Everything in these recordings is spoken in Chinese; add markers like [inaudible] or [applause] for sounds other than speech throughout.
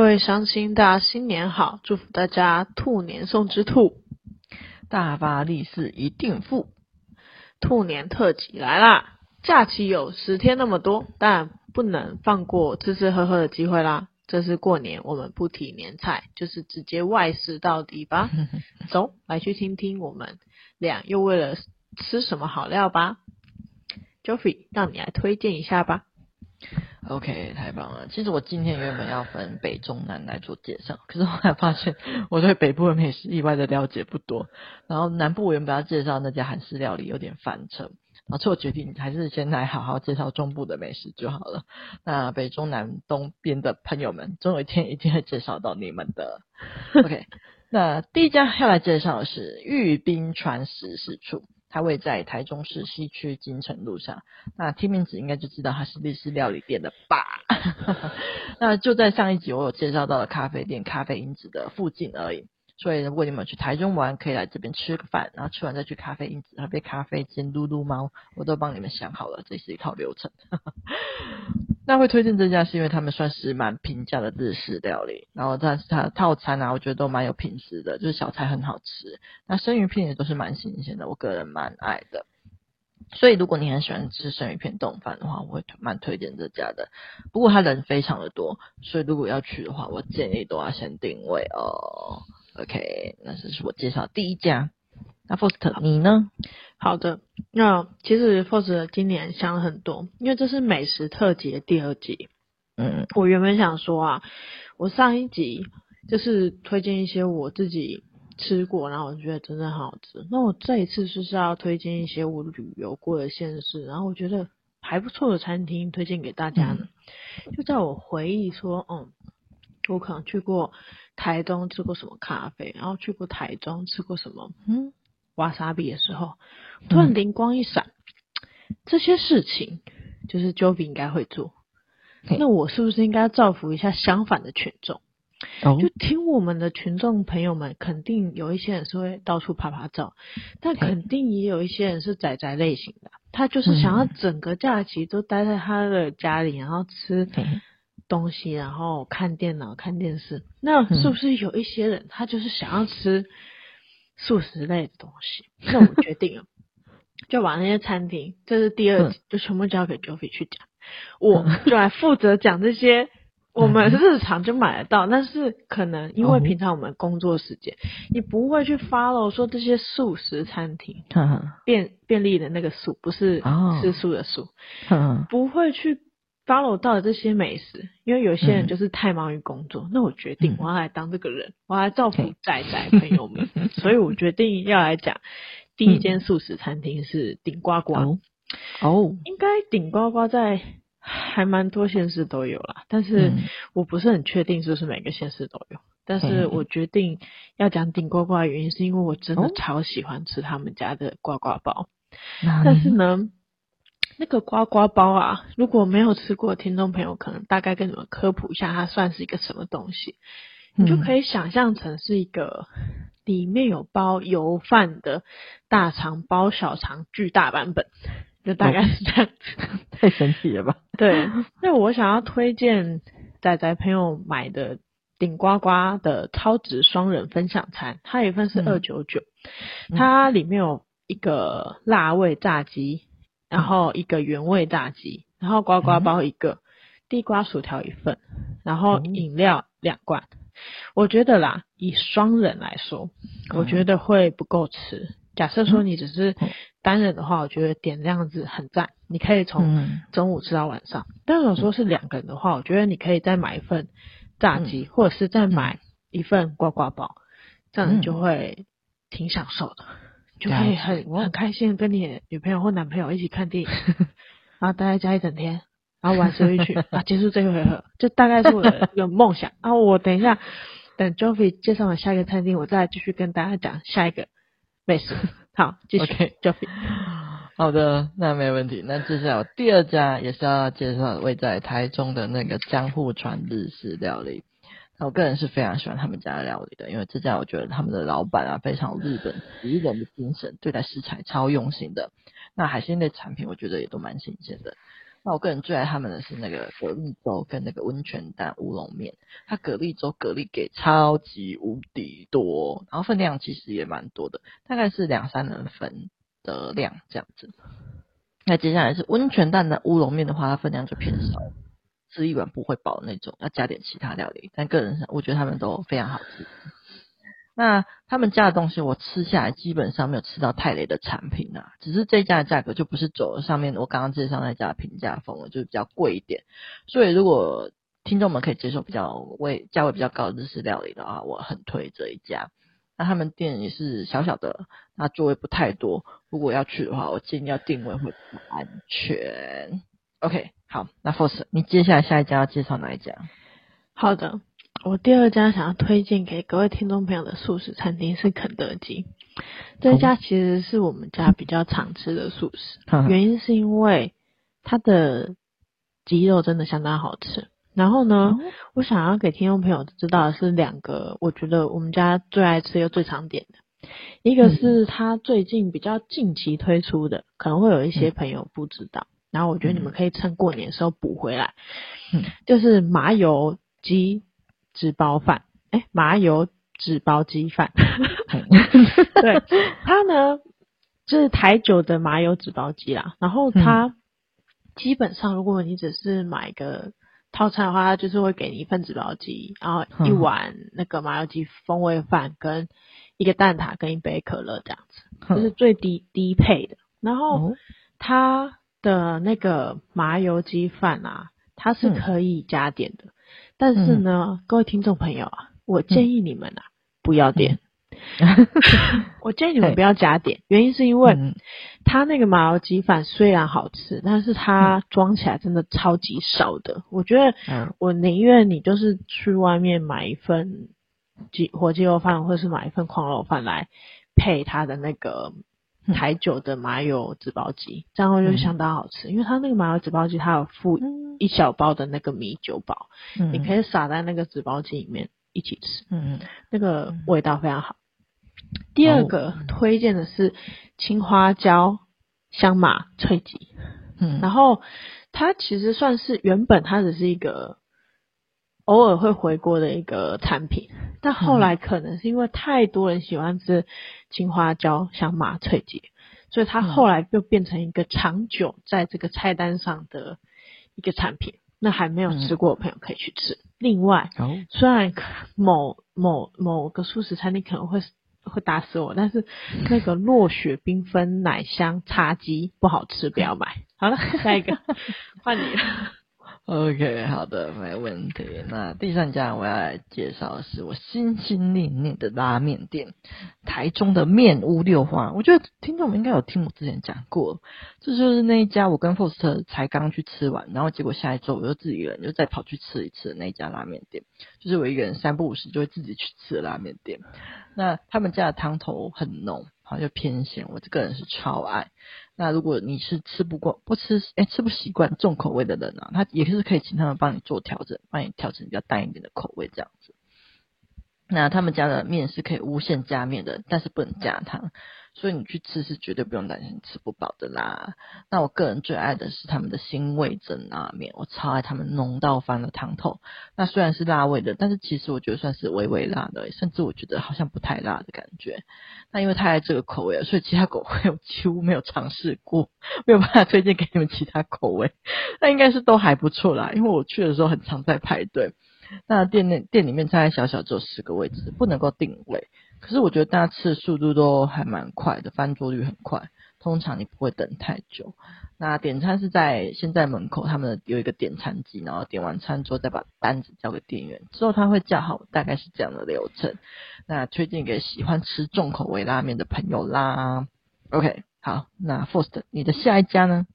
各位乡亲，大家新年好！祝福大家兔年送之兔，大发利市一定富。兔年特辑来啦！假期有十天那么多，但不能放过吃吃喝喝的机会啦。这是过年，我们不提年菜，就是直接外食到底吧。[laughs] 走，来去听听我们俩又为了吃什么好料吧。Joffrey，让你来推荐一下吧。OK，太棒了。其实我今天原本要分北中南来做介绍，可是后来发现我对北部的美食意外的了解不多。然后南部我原本要介绍那家韩式料理有点翻车，然后所以我决定还是先来好好介绍中部的美食就好了。那北中南东边的朋友们，总有一天一定会介绍到你们的。OK，[laughs] 那第一家要来介绍的是玉冰川食事处。它位在台中市西区金城路上，那听名字应该就知道它是日式料理店的吧？[laughs] 那就在上一集我有介绍到的咖啡店咖啡因子的附近而已，所以如果你们去台中玩，可以来这边吃个饭，然后吃完再去咖啡因子喝杯咖啡兼噜噜猫，我都帮你们想好了，这是一套流程。那会推荐这家是因为他们算是蛮平价的日式料理，然后但是它的套餐啊，我觉得都蛮有品质的，就是小菜很好吃，那生鱼片也都是蛮新鲜的，我个人蛮爱的。所以如果你很喜欢吃生鱼片冻饭的话，我会蛮推荐这家的。不过他人非常的多，所以如果要去的话，我建议都要先定位哦。OK，那这是我介绍第一家。那 Faust 你呢？好的，那其实 Faust 今年想了很多，因为这是美食特辑的第二集。嗯，我原本想说啊，我上一集就是推荐一些我自己吃过，然后我觉得真的很好吃。那我这一次就是要推荐一些我旅游过的县市，然后我觉得还不错的餐厅推荐给大家呢。嗯、就在我回忆说，嗯，我可能去过台东吃过什么咖啡，然后去过台中吃过什么，嗯。瓦萨比的时候，突然灵光一闪，嗯、这些事情就是 Jovi 应该会做。那我是不是应该造福一下相反的群众？哦、就听我们的群众朋友们，肯定有一些人是会到处拍拍照，但肯定也有一些人是宅宅类型的，他就是想要整个假期都待在他的家里，然后吃东西，然后看电脑、看电视。那是不是有一些人，他就是想要吃？素食类的东西，那我决定了，[laughs] 就把那些餐厅，这是第二集，就全部交给 Joffrey 去讲，我就来负责讲这些 [laughs] 我们日常就买得到，但是可能因为平常我们工作时间，你不会去 follow 说这些素食餐厅，便便利的那个素，不是吃素的素，不会去。Follow 到的这些美食，因为有些人就是太忙于工作，嗯、那我决定我要来当这个人，嗯、我要来造福宅宅朋友们，[laughs] 嗯、所以我决定要来讲第一间素食餐厅是顶呱呱。哦，哦。应该顶呱呱在还蛮多县市都有啦，但是我不是很确定是不是每个县市都有。但是我决定要讲顶呱呱的原因，是因为我真的超喜欢吃他们家的呱呱包，哦、但是呢。那个呱呱包啊，如果没有吃过的听众朋友，可能大概跟你们科普一下，它算是一个什么东西。嗯、你就可以想象成是一个里面有包油饭的大肠包小肠巨大版本，就大概是这样子。哦、太神奇了吧？对。那我想要推荐仔仔朋友买的顶呱呱的超值双人分享餐，它一份是二九九，它里面有一个辣味炸鸡。然后一个原味炸鸡，然后呱呱包一个，嗯、地瓜薯条一份，然后饮料两罐。嗯、我觉得啦，以双人来说，嗯、我觉得会不够吃。假设说你只是单人的话，我觉得点这样子很赞，你可以从中午吃到晚上。嗯、但如果说是两个人的话，我觉得你可以再买一份炸鸡，嗯、或者是再买一份呱呱包，这样就会挺享受的。就可以很很开心跟你女朋友或男朋友一起看电影，[laughs] 然后待在家一整天，然后玩游戏去 [laughs] 啊，结束这个回合，就大概是我的一个梦想。然后我等一下等 Joffrey 介绍完下一个餐厅，我再继续跟大家讲下一个美食。好，继续 [laughs] Joffrey。好的，那没问题。那接下来我第二家也是要介绍位在台中的那个江户川日式料理。我个人是非常喜欢他们家的料理的，因为这家我觉得他们的老板啊非常日本职人的精神，对待食材超用心的。那海鲜类产品我觉得也都蛮新鲜的。那我个人最爱他们的是那个蛤蜊粥跟那个温泉蛋乌龙面，它蛤蜊粥蛤蜊给超级无敌多，然后分量其实也蛮多的，大概是两三人份的量这样子。那接下来是温泉蛋的乌龙面的话，它分量就偏少，吃一碗不会饱那种，要加点其他料理。但个人上，我觉得他们都非常好吃。那他们家的东西我吃下来基本上没有吃到太雷的产品啊，只是这家的价格就不是走上面我刚刚介绍那家的平价风了，就是比较贵一点。所以如果听众们可以接受比较位价位比较高的日式料理的话，我很推这一家。那他们店也是小小的，那座位不太多。如果要去的话，我建议要定位会安全。OK，好，那 Force，你接下来下一家要介绍哪一家？好的。我第二家想要推荐给各位听众朋友的素食餐厅是肯德基，这家其实是我们家比较常吃的素食，原因是因为它的鸡肉真的相当好吃。然后呢，我想要给听众朋友知道的是两个，我觉得我们家最爱吃又最常点的，一个是它最近比较近期推出的，可能会有一些朋友不知道，然后我觉得你们可以趁过年的时候补回来，就是麻油鸡。纸包饭，哎、欸，麻油纸包鸡饭，[laughs] 对，它呢就是台酒的麻油纸包鸡啦。然后它基本上，如果你只是买一个套餐的话，它就是会给你一份纸包鸡，然后一碗那个麻油鸡风味饭，跟一个蛋挞跟一杯可乐这样子，就是最低低配的。然后它的那个麻油鸡饭啊，它是可以加点的。但是呢，嗯、各位听众朋友啊，我建议你们啊，嗯、不要点。[laughs] 嗯、我建议你们不要加点，原因是因为它那个麻油鸡饭虽然好吃，但是它装起来真的超级少的。我觉得，我宁愿你就是去外面买一份鸡火鸡肉饭，或是买一份矿肉饭来配它的那个台酒的麻油纸包鸡，这样就相当好吃。因为它那个麻油纸包鸡，它有附。一小包的那个米酒包，嗯、你可以撒在那个纸包鸡里面一起吃，嗯嗯，那个味道非常好。嗯、第二个推荐的是青花椒香麻脆鸡，嗯，然后它其实算是原本它只是一个偶尔会回锅的一个产品，但后来可能是因为太多人喜欢吃青花椒像麻脆鸡，所以它后来就变成一个长久在这个菜单上的。一个产品，那还没有吃过的朋友可以去吃。嗯、另外，哦、虽然某某某个素食餐厅可能会会打死我，但是那个落雪缤纷奶香茶鸡不好吃，不要买。好了，下一个 [laughs] 换你了。OK，好的，没问题。那第三家我要来介绍的是我心心念念的拉面店——台中的面屋六花。我觉得听众们应该有听我之前讲过，这就是那一家我跟 Post 才刚去吃完，然后结果下一周我又自己一个人又再跑去吃一次的那家拉面店，就是我一个人三不五时就会自己去吃的拉面店。那他们家的汤头很浓，好像偏咸，我这个人是超爱。那如果你是吃不过、不吃哎、吃不习惯重口味的人呢，他也是可以请他们帮你做调整，帮你调整比较淡一点的口味这样子。那他们家的面是可以无限加面的，但是不能加汤。所以你去吃是绝对不用担心吃不饱的啦。那我个人最爱的是他们的新味噌拉面，我超爱他们浓到翻了汤头。那虽然是辣味的，但是其实我觉得算是微微辣的，甚至我觉得好像不太辣的感觉。那因为太爱这个口味了，所以其他口味 [laughs] 我几乎没有尝试过，没有办法推荐给你们其他口味。那应该是都还不错啦，因为我去的时候很常在排队。那店内店里面大概小小只有十个位置，不能够定位。可是我觉得大家吃的速度都还蛮快的，翻桌率很快。通常你不会等太久。那点餐是在现在门口，他们有一个点餐机，然后点完餐之后再把单子交给店员，之后他会叫好，大概是这样的流程。那推荐给喜欢吃重口味拉面的朋友啦。OK，好，那 First 你的下一家呢？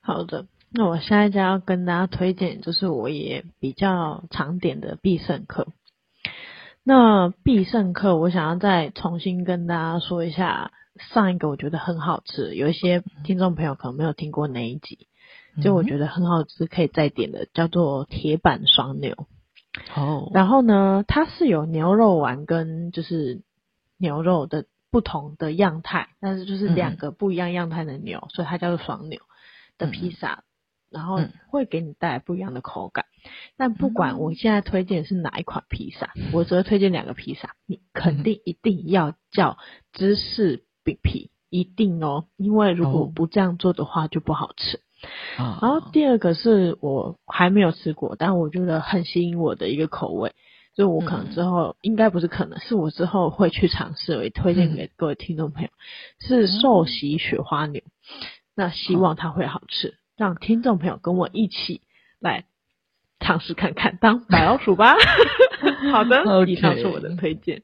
好的，那我下一家要跟大家推荐，就是我也比较常点的必胜客。那必胜客，我想要再重新跟大家说一下上一个我觉得很好吃，有一些听众朋友可能没有听过那一集，就我觉得很好吃可以再点的，叫做铁板双牛。哦，然后呢，它是有牛肉丸跟就是牛肉的不同的样态，但是就是两个不一样样态的牛，所以它叫做双牛的披萨。然后会给你带来不一样的口感。嗯、但不管我现在推荐是哪一款披萨，我只会推荐两个披萨，你肯定一定要叫芝士饼皮，一定哦，因为如果不这样做的话就不好吃。哦、然后第二个是我还没有吃过，但我觉得很吸引我的一个口味。所以我可能之后应该不是可能，是我之后会去尝试，我也推荐给各位听众朋友，是寿喜雪花牛。那希望它会好吃，让听众朋友跟我一起来尝试看看，当白老鼠吧。[laughs] 好的.以上是我的推荐。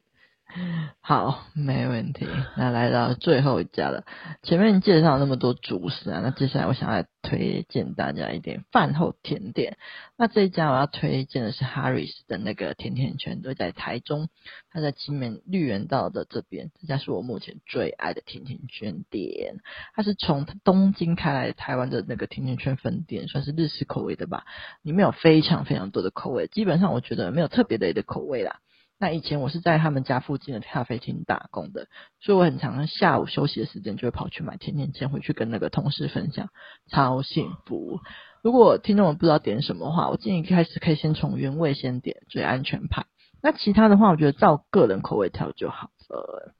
[laughs] 好，没问题。那来到最后一家了。前面介绍那么多主食啊，那接下来我想来推荐大家一点饭后甜点。那这一家我要推荐的是 Harris 的那个甜甜圈，都在台中，它在青美绿园道的这边。这家是我目前最爱的甜甜圈店，它是从东京开来台湾的那个甜甜圈分店，算是日式口味的吧。里面有非常非常多的口味，基本上我觉得没有特别的的口味啦。那以前我是在他们家附近的咖啡厅打工的，所以我很常下午休息的时间就会跑去买甜甜圈回去跟那个同事分享，超幸福。如果听众们不知道点什么的话，我建议一开始可以先从原味先点，最安全牌。那其他的话，我觉得照个人口味调就好了。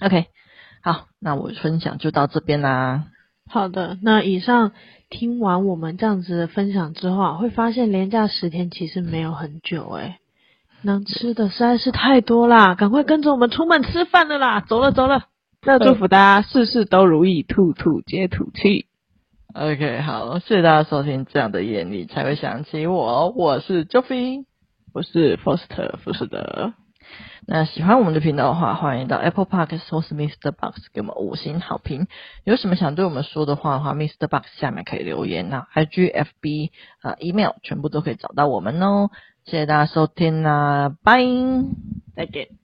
OK，好，那我分享就到这边啦。好的，那以上听完我们这样子的分享之后，会发现连假十天其实没有很久诶、能吃的实在是太多啦，赶快跟着我们出门吃饭了啦！走了走了，那祝福大家事事都如意，兔兔皆吐气。OK，好，谢谢大家收听。这样的夜你才会想起我，我是 Joffy，我是 Foster 福士德。那喜欢我们的频道的话，欢迎到 Apple Park 或是 Mr. Box 给我们五星好评。有什么想对我们说的话的话，Mr. Box 下面可以留言。那 IG、FB 啊、Email 全部都可以找到我们哦。谢谢大家收听啦，拜，再见。